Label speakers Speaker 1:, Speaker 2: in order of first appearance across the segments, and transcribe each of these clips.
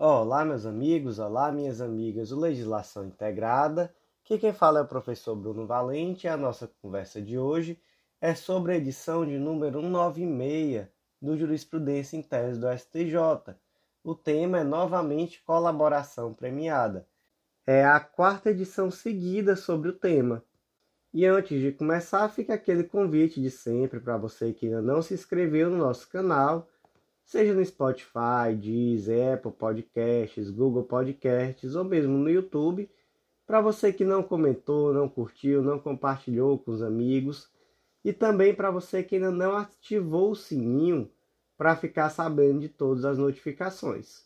Speaker 1: Olá, meus amigos, olá, minhas amigas do Legislação Integrada. Aqui quem fala é o professor Bruno Valente e a nossa conversa de hoje é sobre a edição de número 196 do Jurisprudência em Tese do STJ. O tema é novamente colaboração premiada. É a quarta edição seguida sobre o tema. E antes de começar, fica aquele convite de sempre para você que ainda não se inscreveu no nosso canal seja no Spotify, Deezer, Apple Podcasts, Google Podcasts ou mesmo no YouTube. Para você que não comentou, não curtiu, não compartilhou com os amigos e também para você que ainda não ativou o sininho para ficar sabendo de todas as notificações.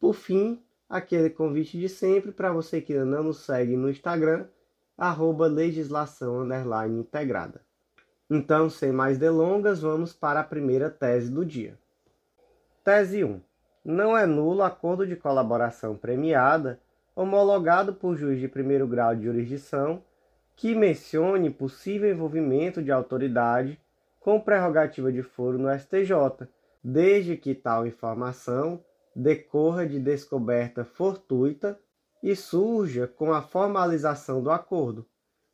Speaker 1: Por fim, aquele convite de sempre para você que ainda não nos segue no Instagram, arroba legislação integrada. Então, sem mais delongas, vamos para a primeira tese do dia. Tese 1. Não é nulo acordo de colaboração premiada homologado por juiz de primeiro grau de jurisdição que mencione possível envolvimento de autoridade com prerrogativa de foro no STJ, desde que tal informação decorra de descoberta fortuita e surja com a formalização do acordo.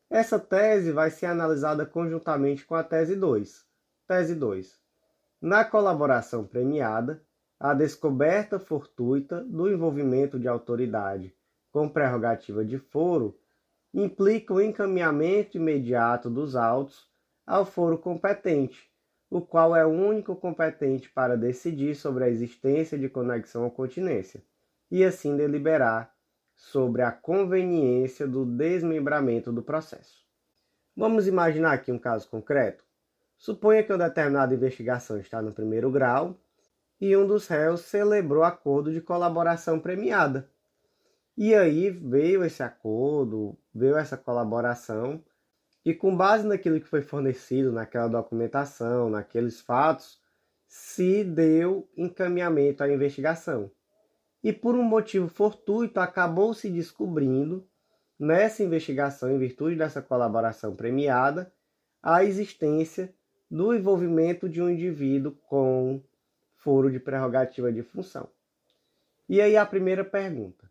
Speaker 1: Essa tese vai ser analisada conjuntamente com a tese 2. Tese 2. Na colaboração premiada, a descoberta fortuita do envolvimento de autoridade com prerrogativa de foro implica o encaminhamento imediato dos autos ao foro competente, o qual é o único competente para decidir sobre a existência de conexão ou continência, e assim deliberar sobre a conveniência do desmembramento do processo. Vamos imaginar aqui um caso concreto? Suponha que uma determinada investigação está no primeiro grau e um dos réus celebrou acordo de colaboração premiada. E aí veio esse acordo, veio essa colaboração, e com base naquilo que foi fornecido naquela documentação, naqueles fatos, se deu encaminhamento à investigação. E por um motivo fortuito acabou se descobrindo nessa investigação, em virtude dessa colaboração premiada, a existência do envolvimento de um indivíduo com foro de prerrogativa de função. E aí a primeira pergunta.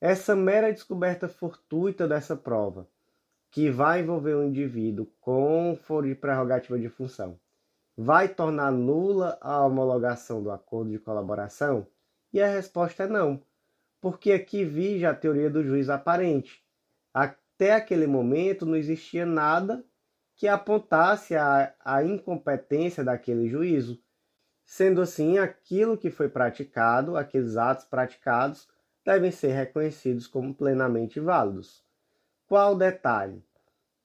Speaker 1: Essa mera descoberta fortuita dessa prova, que vai envolver um indivíduo com foro de prerrogativa de função, vai tornar nula a homologação do acordo de colaboração? E a resposta é não, porque aqui vige a teoria do juiz aparente. Até aquele momento não existia nada que apontasse a, a incompetência daquele juízo. Sendo assim, aquilo que foi praticado, aqueles atos praticados, devem ser reconhecidos como plenamente válidos. Qual o detalhe?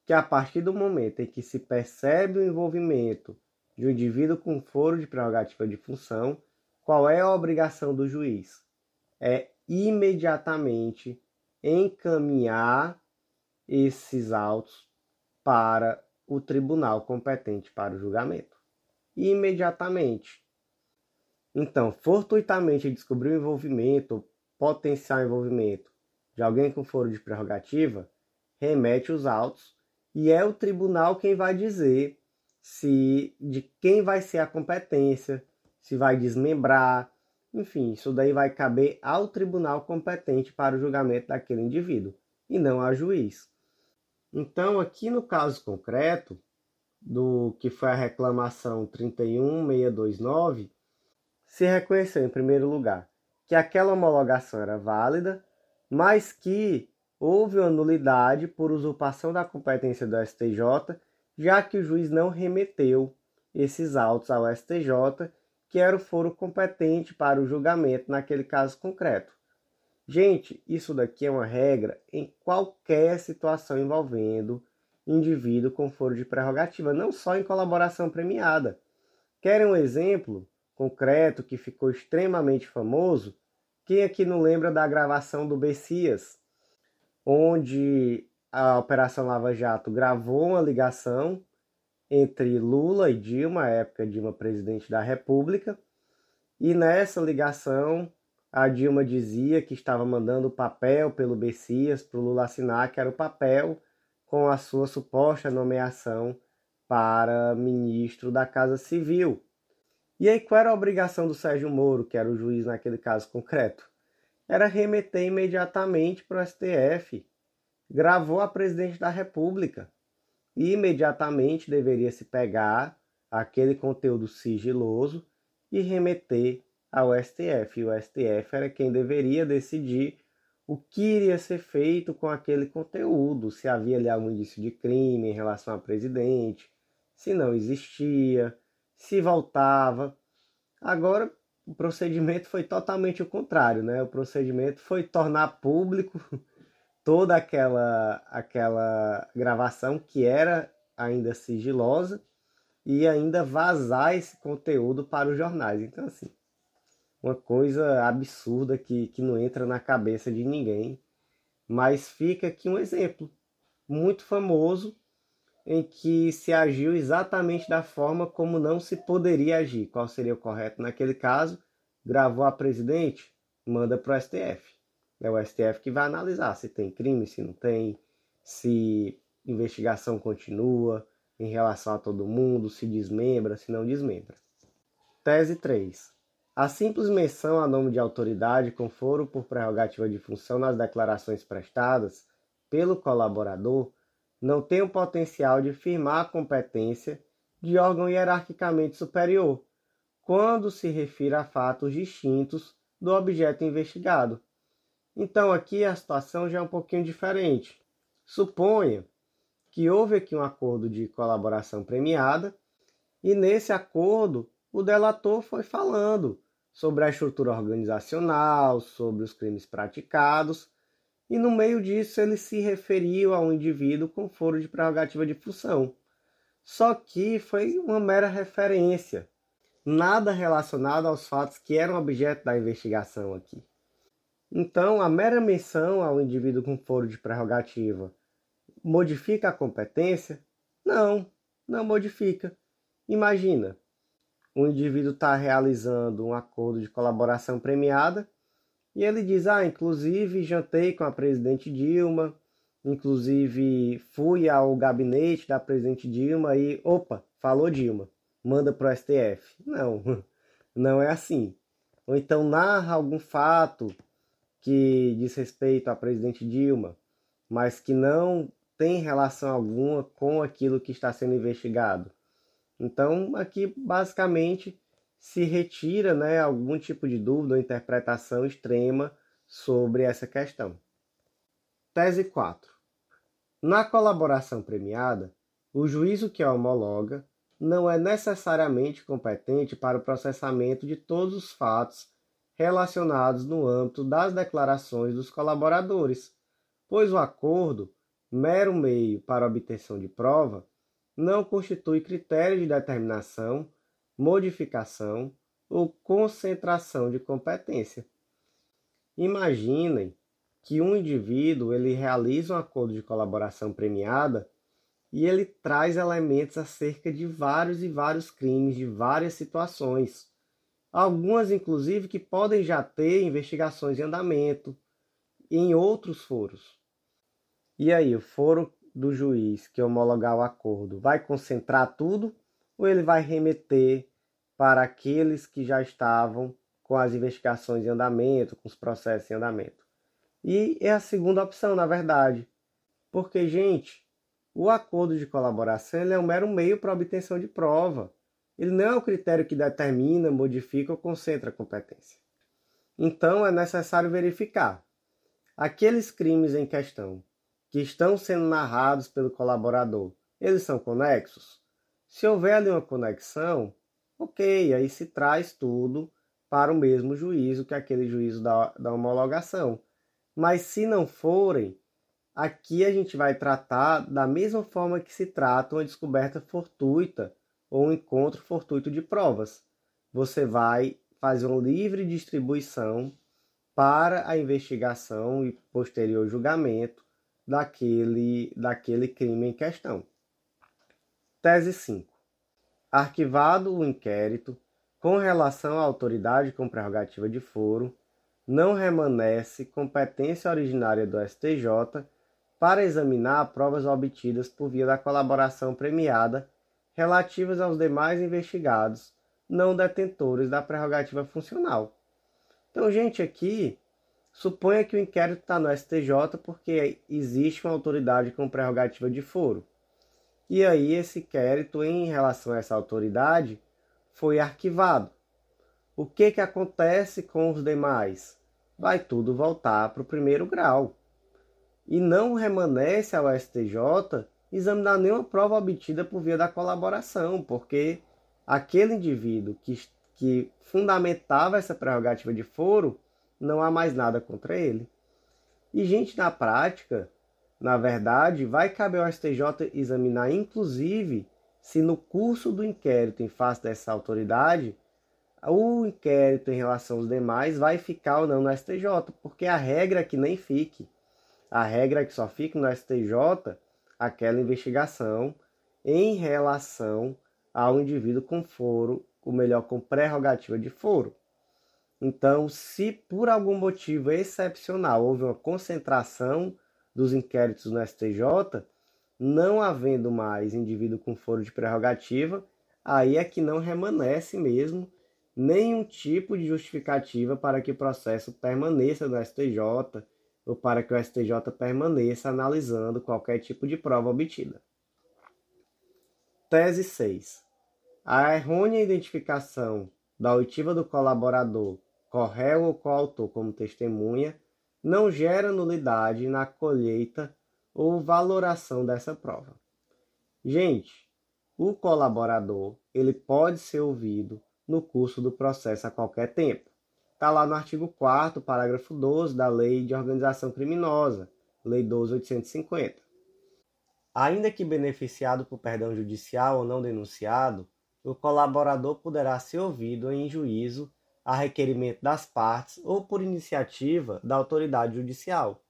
Speaker 1: Que a partir do momento em que se percebe o envolvimento de um indivíduo com foro de prerrogativa de função, qual é a obrigação do juiz? É imediatamente encaminhar esses autos para o tribunal competente para o julgamento. Imediatamente. Então, fortuitamente descobrir o envolvimento, potencial envolvimento de alguém com foro de prerrogativa, remete os autos e é o tribunal quem vai dizer se de quem vai ser a competência, se vai desmembrar, enfim, isso daí vai caber ao tribunal competente para o julgamento daquele indivíduo e não a juiz. Então, aqui no caso concreto, do que foi a reclamação 31629, se reconheceu, em primeiro lugar, que aquela homologação era válida, mas que houve uma nulidade por usurpação da competência do STJ, já que o juiz não remeteu esses autos ao STJ, que era o foro competente para o julgamento naquele caso concreto. Gente, isso daqui é uma regra em qualquer situação envolvendo indivíduo com foro de prerrogativa, não só em colaboração premiada. Querem um exemplo concreto que ficou extremamente famoso? Quem aqui não lembra da gravação do Bessias, onde a Operação Lava Jato gravou uma ligação entre Lula e Dilma, época Dilma presidente da República, e nessa ligação a Dilma dizia que estava mandando papel pelo Bessias para o Lula assinar, que era o papel com a sua suposta nomeação para ministro da Casa Civil. E aí, qual era a obrigação do Sérgio Moro, que era o juiz naquele caso concreto? era remeter imediatamente para o STF. Gravou a presidente da República. E imediatamente deveria se pegar aquele conteúdo sigiloso e remeter ao STF. E o STF era quem deveria decidir o que iria ser feito com aquele conteúdo, se havia ali algum indício de crime em relação ao presidente, se não existia, se voltava. Agora, o procedimento foi totalmente o contrário, né? O procedimento foi tornar público toda aquela aquela gravação que era ainda sigilosa e ainda vazar esse conteúdo para os jornais. Então, assim, uma coisa absurda que, que não entra na cabeça de ninguém. Mas fica aqui um exemplo muito famoso em que se agiu exatamente da forma como não se poderia agir. Qual seria o correto naquele caso? Gravou a presidente, manda para o STF. É o STF que vai analisar se tem crime, se não tem, se investigação continua em relação a todo mundo, se desmembra, se não desmembra. Tese 3. A simples menção a nome de autoridade com foro por prerrogativa de função nas declarações prestadas pelo colaborador não tem o potencial de firmar a competência de órgão hierarquicamente superior, quando se refere a fatos distintos do objeto investigado. Então aqui a situação já é um pouquinho diferente. Suponha que houve aqui um acordo de colaboração premiada e nesse acordo o delator foi falando sobre a estrutura organizacional, sobre os crimes praticados, e no meio disso ele se referiu a um indivíduo com foro de prerrogativa de função. Só que foi uma mera referência, nada relacionado aos fatos que eram objeto da investigação aqui. Então, a mera menção ao indivíduo com foro de prerrogativa modifica a competência? Não, não modifica. Imagina, o indivíduo está realizando um acordo de colaboração premiada e ele diz: Ah, inclusive jantei com a presidente Dilma, inclusive fui ao gabinete da presidente Dilma e, opa, falou Dilma, manda para o STF. Não, não é assim. Ou então narra algum fato que diz respeito à presidente Dilma, mas que não tem relação alguma com aquilo que está sendo investigado. Então, aqui basicamente se retira né, algum tipo de dúvida ou interpretação extrema sobre essa questão. Tese 4. Na colaboração premiada, o juízo que a homologa não é necessariamente competente para o processamento de todos os fatos relacionados no âmbito das declarações dos colaboradores, pois o acordo, mero meio para obtenção de prova, não constitui critério de determinação, modificação ou concentração de competência. Imaginem que um indivíduo ele realiza um acordo de colaboração premiada e ele traz elementos acerca de vários e vários crimes, de várias situações. Algumas, inclusive, que podem já ter investigações em andamento em outros foros. E aí, o foro do juiz que homologar o acordo vai concentrar tudo ou ele vai remeter para aqueles que já estavam com as investigações em andamento, com os processos em andamento? E é a segunda opção, na verdade. Porque, gente, o acordo de colaboração é um mero meio para obtenção de prova. Ele não é o critério que determina, modifica ou concentra a competência. Então, é necessário verificar aqueles crimes em questão que estão sendo narrados pelo colaborador, eles são conexos? Se houver ali uma conexão, ok, aí se traz tudo para o mesmo juízo que aquele juízo da, da homologação. Mas se não forem, aqui a gente vai tratar da mesma forma que se trata uma descoberta fortuita ou um encontro fortuito de provas. Você vai fazer uma livre distribuição para a investigação e posterior julgamento daquele, daquele crime em questão. Tese 5. Arquivado o inquérito, com relação à autoridade com prerrogativa de foro, não remanesce competência originária do STJ para examinar provas obtidas por via da colaboração premiada relativas aos demais investigados não detentores da prerrogativa funcional. Então, gente, aqui Suponha que o inquérito está no STJ porque existe uma autoridade com prerrogativa de foro. E aí esse inquérito em relação a essa autoridade foi arquivado. O que, que acontece com os demais? Vai tudo voltar para o primeiro grau. E não remanesce ao STJ examinar nenhuma prova obtida por via da colaboração, porque aquele indivíduo que, que fundamentava essa prerrogativa de foro, não há mais nada contra ele. E, gente, na prática, na verdade, vai caber ao STJ examinar, inclusive, se no curso do inquérito em face dessa autoridade, o inquérito em relação aos demais vai ficar ou não no STJ, porque a regra é que nem fique. A regra é que só fique no STJ aquela investigação em relação ao indivíduo com foro, ou melhor, com prerrogativa de foro. Então, se por algum motivo excepcional houve uma concentração dos inquéritos no STJ, não havendo mais indivíduo com foro de prerrogativa, aí é que não remanesce mesmo nenhum tipo de justificativa para que o processo permaneça no STJ ou para que o STJ permaneça analisando qualquer tipo de prova obtida. Tese 6. A errônea identificação da oitiva do colaborador, corréu ou coautor como testemunha não gera nulidade na colheita ou valoração dessa prova. Gente, o colaborador ele pode ser ouvido no curso do processo a qualquer tempo. Está lá no artigo 4 parágrafo 12 da Lei de Organização Criminosa, Lei 12.850. Ainda que beneficiado por perdão judicial ou não denunciado, o colaborador poderá ser ouvido em juízo a requerimento das partes ou por iniciativa da autoridade judicial.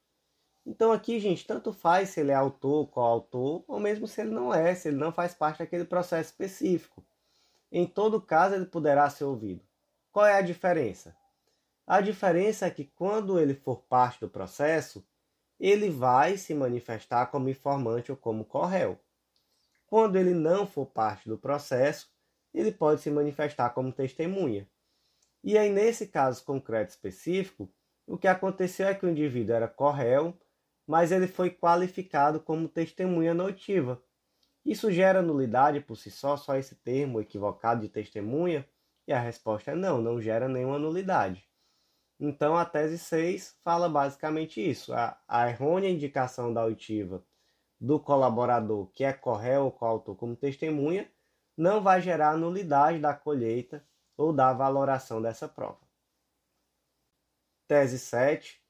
Speaker 1: Então aqui, gente, tanto faz se ele é autor, coautor, ou mesmo se ele não é, se ele não faz parte daquele processo específico. Em todo caso, ele poderá ser ouvido. Qual é a diferença? A diferença é que quando ele for parte do processo, ele vai se manifestar como informante ou como corréu. Quando ele não for parte do processo, ele pode se manifestar como testemunha. E aí, nesse caso concreto específico, o que aconteceu é que o indivíduo era corréu, mas ele foi qualificado como testemunha notiva. Isso gera nulidade por si só, só esse termo equivocado de testemunha? E a resposta é não, não gera nenhuma nulidade. Então, a tese 6 fala basicamente isso: a, a errônea indicação da oitiva do colaborador, que é corréu ou coautor como testemunha, não vai gerar nulidade da colheita ou da valoração dessa prova. Tese 7.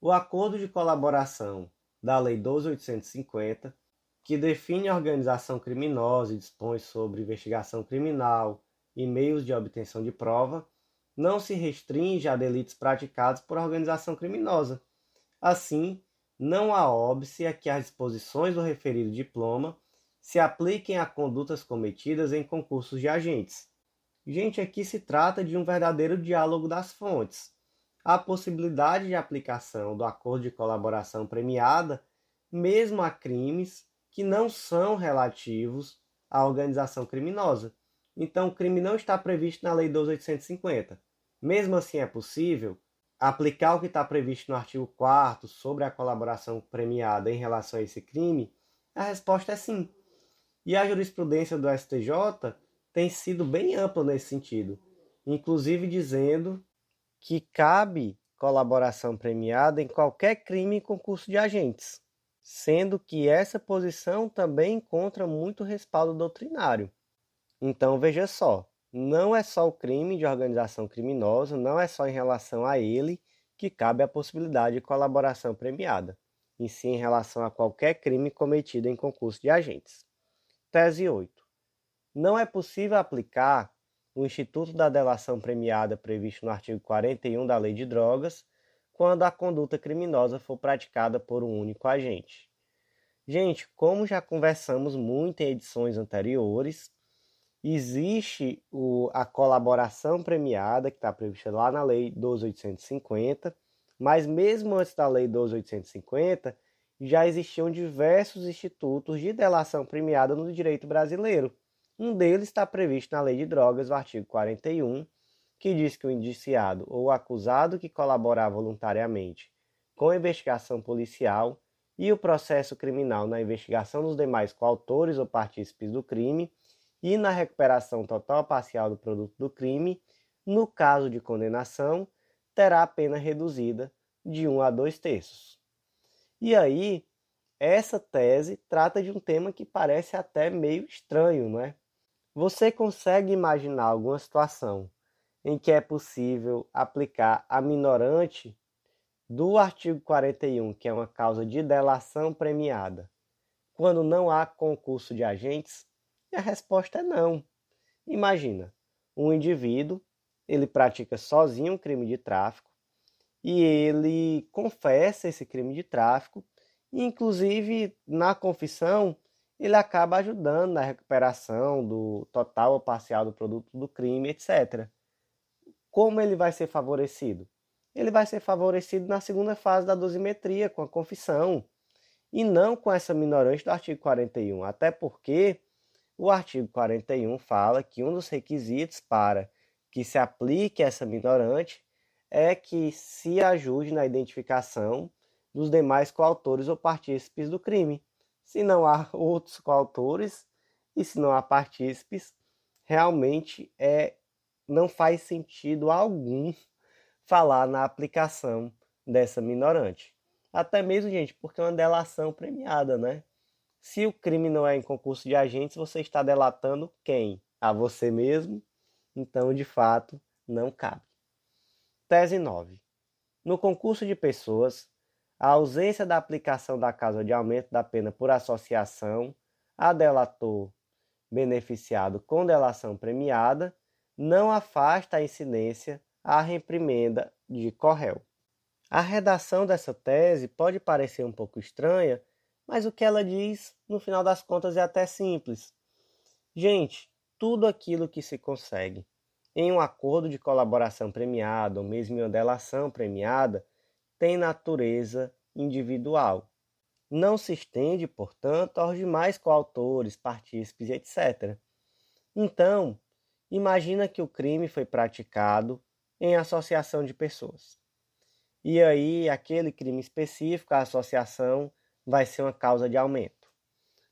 Speaker 1: O acordo de colaboração da Lei 12.850, que define a organização criminosa e dispõe sobre investigação criminal e meios de obtenção de prova, não se restringe a delitos praticados por organização criminosa. Assim, não há óbice a que as disposições do referido diploma se apliquem a condutas cometidas em concursos de agentes. Gente, aqui se trata de um verdadeiro diálogo das fontes. Há possibilidade de aplicação do acordo de colaboração premiada, mesmo a crimes que não são relativos à organização criminosa. Então, o crime não está previsto na Lei 12.850. Mesmo assim, é possível aplicar o que está previsto no artigo 4 sobre a colaboração premiada em relação a esse crime? A resposta é sim. E a jurisprudência do STJ tem sido bem ampla nesse sentido, inclusive dizendo que cabe colaboração premiada em qualquer crime em concurso de agentes, sendo que essa posição também encontra muito respaldo doutrinário. Então veja só, não é só o crime de organização criminosa, não é só em relação a ele que cabe a possibilidade de colaboração premiada, e sim em relação a qualquer crime cometido em concurso de agentes. Tese 8. Não é possível aplicar o Instituto da Delação Premiada previsto no artigo 41 da Lei de Drogas quando a conduta criminosa for praticada por um único agente. Gente, como já conversamos muito em edições anteriores, Existe o, a colaboração premiada, que está prevista lá na Lei 12.850, mas mesmo antes da Lei 12.850, já existiam diversos institutos de delação premiada no direito brasileiro. Um deles está previsto na Lei de Drogas, o artigo 41, que diz que o indiciado ou o acusado que colaborar voluntariamente com a investigação policial e o processo criminal na investigação dos demais coautores ou partícipes do crime e na recuperação total ou parcial do produto do crime, no caso de condenação, terá a pena reduzida de 1 a 2 terços. E aí, essa tese trata de um tema que parece até meio estranho, não é? Você consegue imaginar alguma situação em que é possível aplicar a minorante do artigo 41, que é uma causa de delação premiada, quando não há concurso de agentes? E a resposta é não. Imagina, um indivíduo, ele pratica sozinho um crime de tráfico e ele confessa esse crime de tráfico e inclusive na confissão ele acaba ajudando na recuperação do total ou parcial do produto do crime, etc. Como ele vai ser favorecido? Ele vai ser favorecido na segunda fase da dosimetria, com a confissão, e não com essa minorante do artigo 41, até porque o artigo 41 fala que um dos requisitos para que se aplique essa minorante é que se ajude na identificação dos demais coautores ou partícipes do crime. Se não há outros coautores e se não há partícipes, realmente é não faz sentido algum falar na aplicação dessa minorante. Até mesmo, gente, porque é uma delação premiada, né? Se o crime não é em concurso de agentes, você está delatando quem? A você mesmo? Então, de fato, não cabe. Tese 9. No concurso de pessoas, a ausência da aplicação da causa de aumento da pena por associação a delator beneficiado com delação premiada não afasta a incidência à reprimenda de Correl. A redação dessa tese pode parecer um pouco estranha, mas o que ela diz, no final das contas, é até simples. Gente, tudo aquilo que se consegue em um acordo de colaboração premiada ou mesmo em uma delação premiada tem natureza individual. Não se estende, portanto, aos demais coautores, partícipes, etc. Então, Imagina que o crime foi praticado em associação de pessoas. E aí, aquele crime específico, a associação, vai ser uma causa de aumento.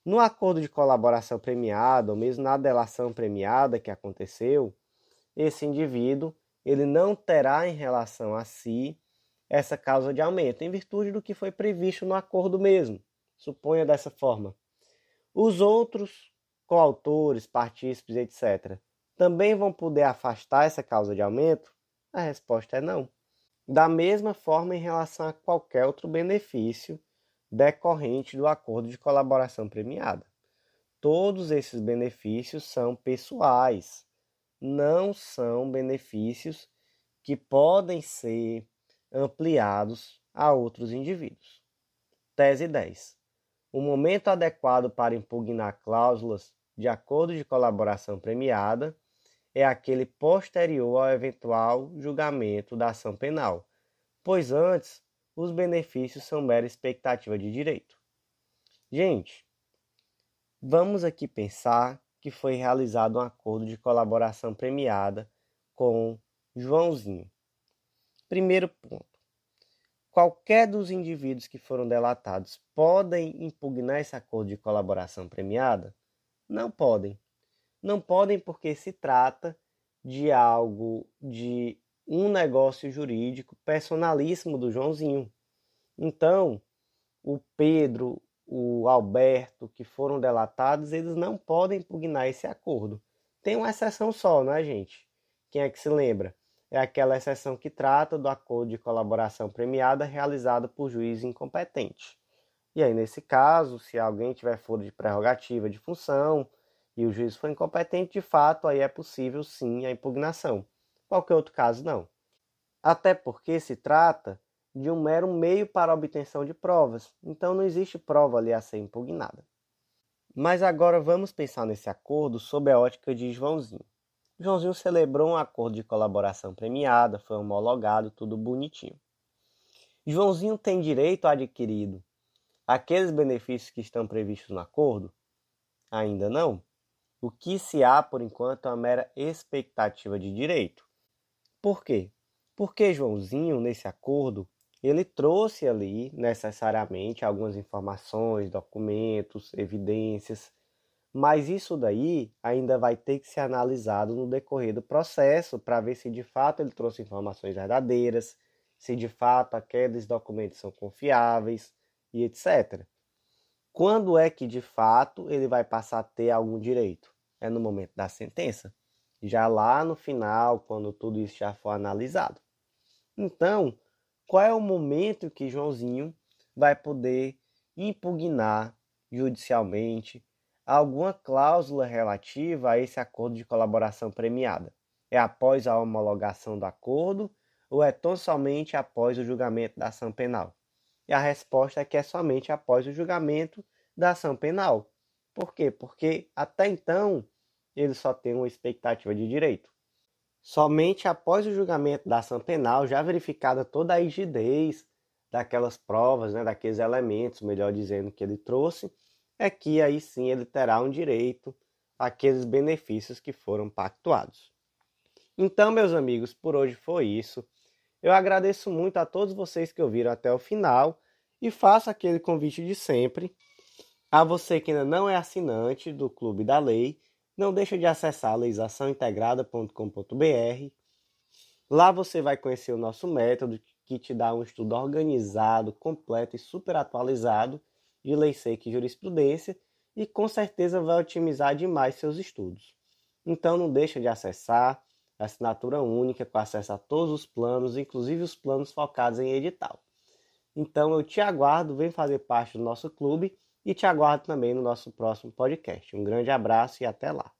Speaker 1: No acordo de colaboração premiada, ou mesmo na delação premiada que aconteceu, esse indivíduo ele não terá em relação a si essa causa de aumento, em virtude do que foi previsto no acordo mesmo. Suponha dessa forma. Os outros coautores, partícipes, etc., também vão poder afastar essa causa de aumento? A resposta é não. Da mesma forma, em relação a qualquer outro benefício decorrente do acordo de colaboração premiada. Todos esses benefícios são pessoais, não são benefícios que podem ser ampliados a outros indivíduos. Tese 10. O momento adequado para impugnar cláusulas de acordo de colaboração premiada é aquele posterior ao eventual julgamento da ação penal, pois antes os benefícios são mera expectativa de direito. Gente, vamos aqui pensar que foi realizado um acordo de colaboração premiada com Joãozinho. Primeiro ponto. Qualquer dos indivíduos que foram delatados podem impugnar esse acordo de colaboração premiada? Não podem. Não podem porque se trata de algo de um negócio jurídico personalíssimo do Joãozinho. Então, o Pedro, o Alberto, que foram delatados, eles não podem impugnar esse acordo. Tem uma exceção só, né, gente? Quem é que se lembra? É aquela exceção que trata do acordo de colaboração premiada realizado por juiz incompetente. E aí, nesse caso, se alguém tiver foro de prerrogativa de função, e o juiz foi incompetente, de fato, aí é possível sim a impugnação. Qualquer outro caso, não. Até porque se trata de um mero meio para obtenção de provas, então não existe prova ali a ser impugnada. Mas agora vamos pensar nesse acordo sob a ótica de Joãozinho. Joãozinho celebrou um acordo de colaboração premiada, foi homologado, tudo bonitinho. Joãozinho tem direito adquirido aqueles benefícios que estão previstos no acordo? Ainda não. O que se há, por enquanto, é uma mera expectativa de direito. Por quê? Porque Joãozinho, nesse acordo, ele trouxe ali necessariamente algumas informações, documentos, evidências, mas isso daí ainda vai ter que ser analisado no decorrer do processo para ver se de fato ele trouxe informações verdadeiras, se de fato aqueles documentos são confiáveis e etc. Quando é que de fato ele vai passar a ter algum direito? É no momento da sentença, já lá no final, quando tudo isso já for analisado. Então, qual é o momento que Joãozinho vai poder impugnar judicialmente alguma cláusula relativa a esse acordo de colaboração premiada? É após a homologação do acordo ou é tão somente após o julgamento da ação penal? E a resposta é que é somente após o julgamento da ação penal. Por quê? Porque até então ele só tem uma expectativa de direito. Somente após o julgamento da ação penal, já verificada toda a rigidez daquelas provas, né, daqueles elementos, melhor dizendo, que ele trouxe, é que aí sim ele terá um direito àqueles benefícios que foram pactuados. Então, meus amigos, por hoje foi isso. Eu agradeço muito a todos vocês que ouviram até o final e faço aquele convite de sempre a você que ainda não é assinante do Clube da Lei não deixa de acessar legislaçãointegrada.com.br. Lá você vai conhecer o nosso método que te dá um estudo organizado, completo e super atualizado de lei seca e jurisprudência e com certeza vai otimizar demais seus estudos. Então não deixa de acessar a assinatura única com acesso a todos os planos, inclusive os planos focados em edital. Então eu te aguardo, vem fazer parte do nosso clube e te aguardo também no nosso próximo podcast. Um grande abraço e até lá.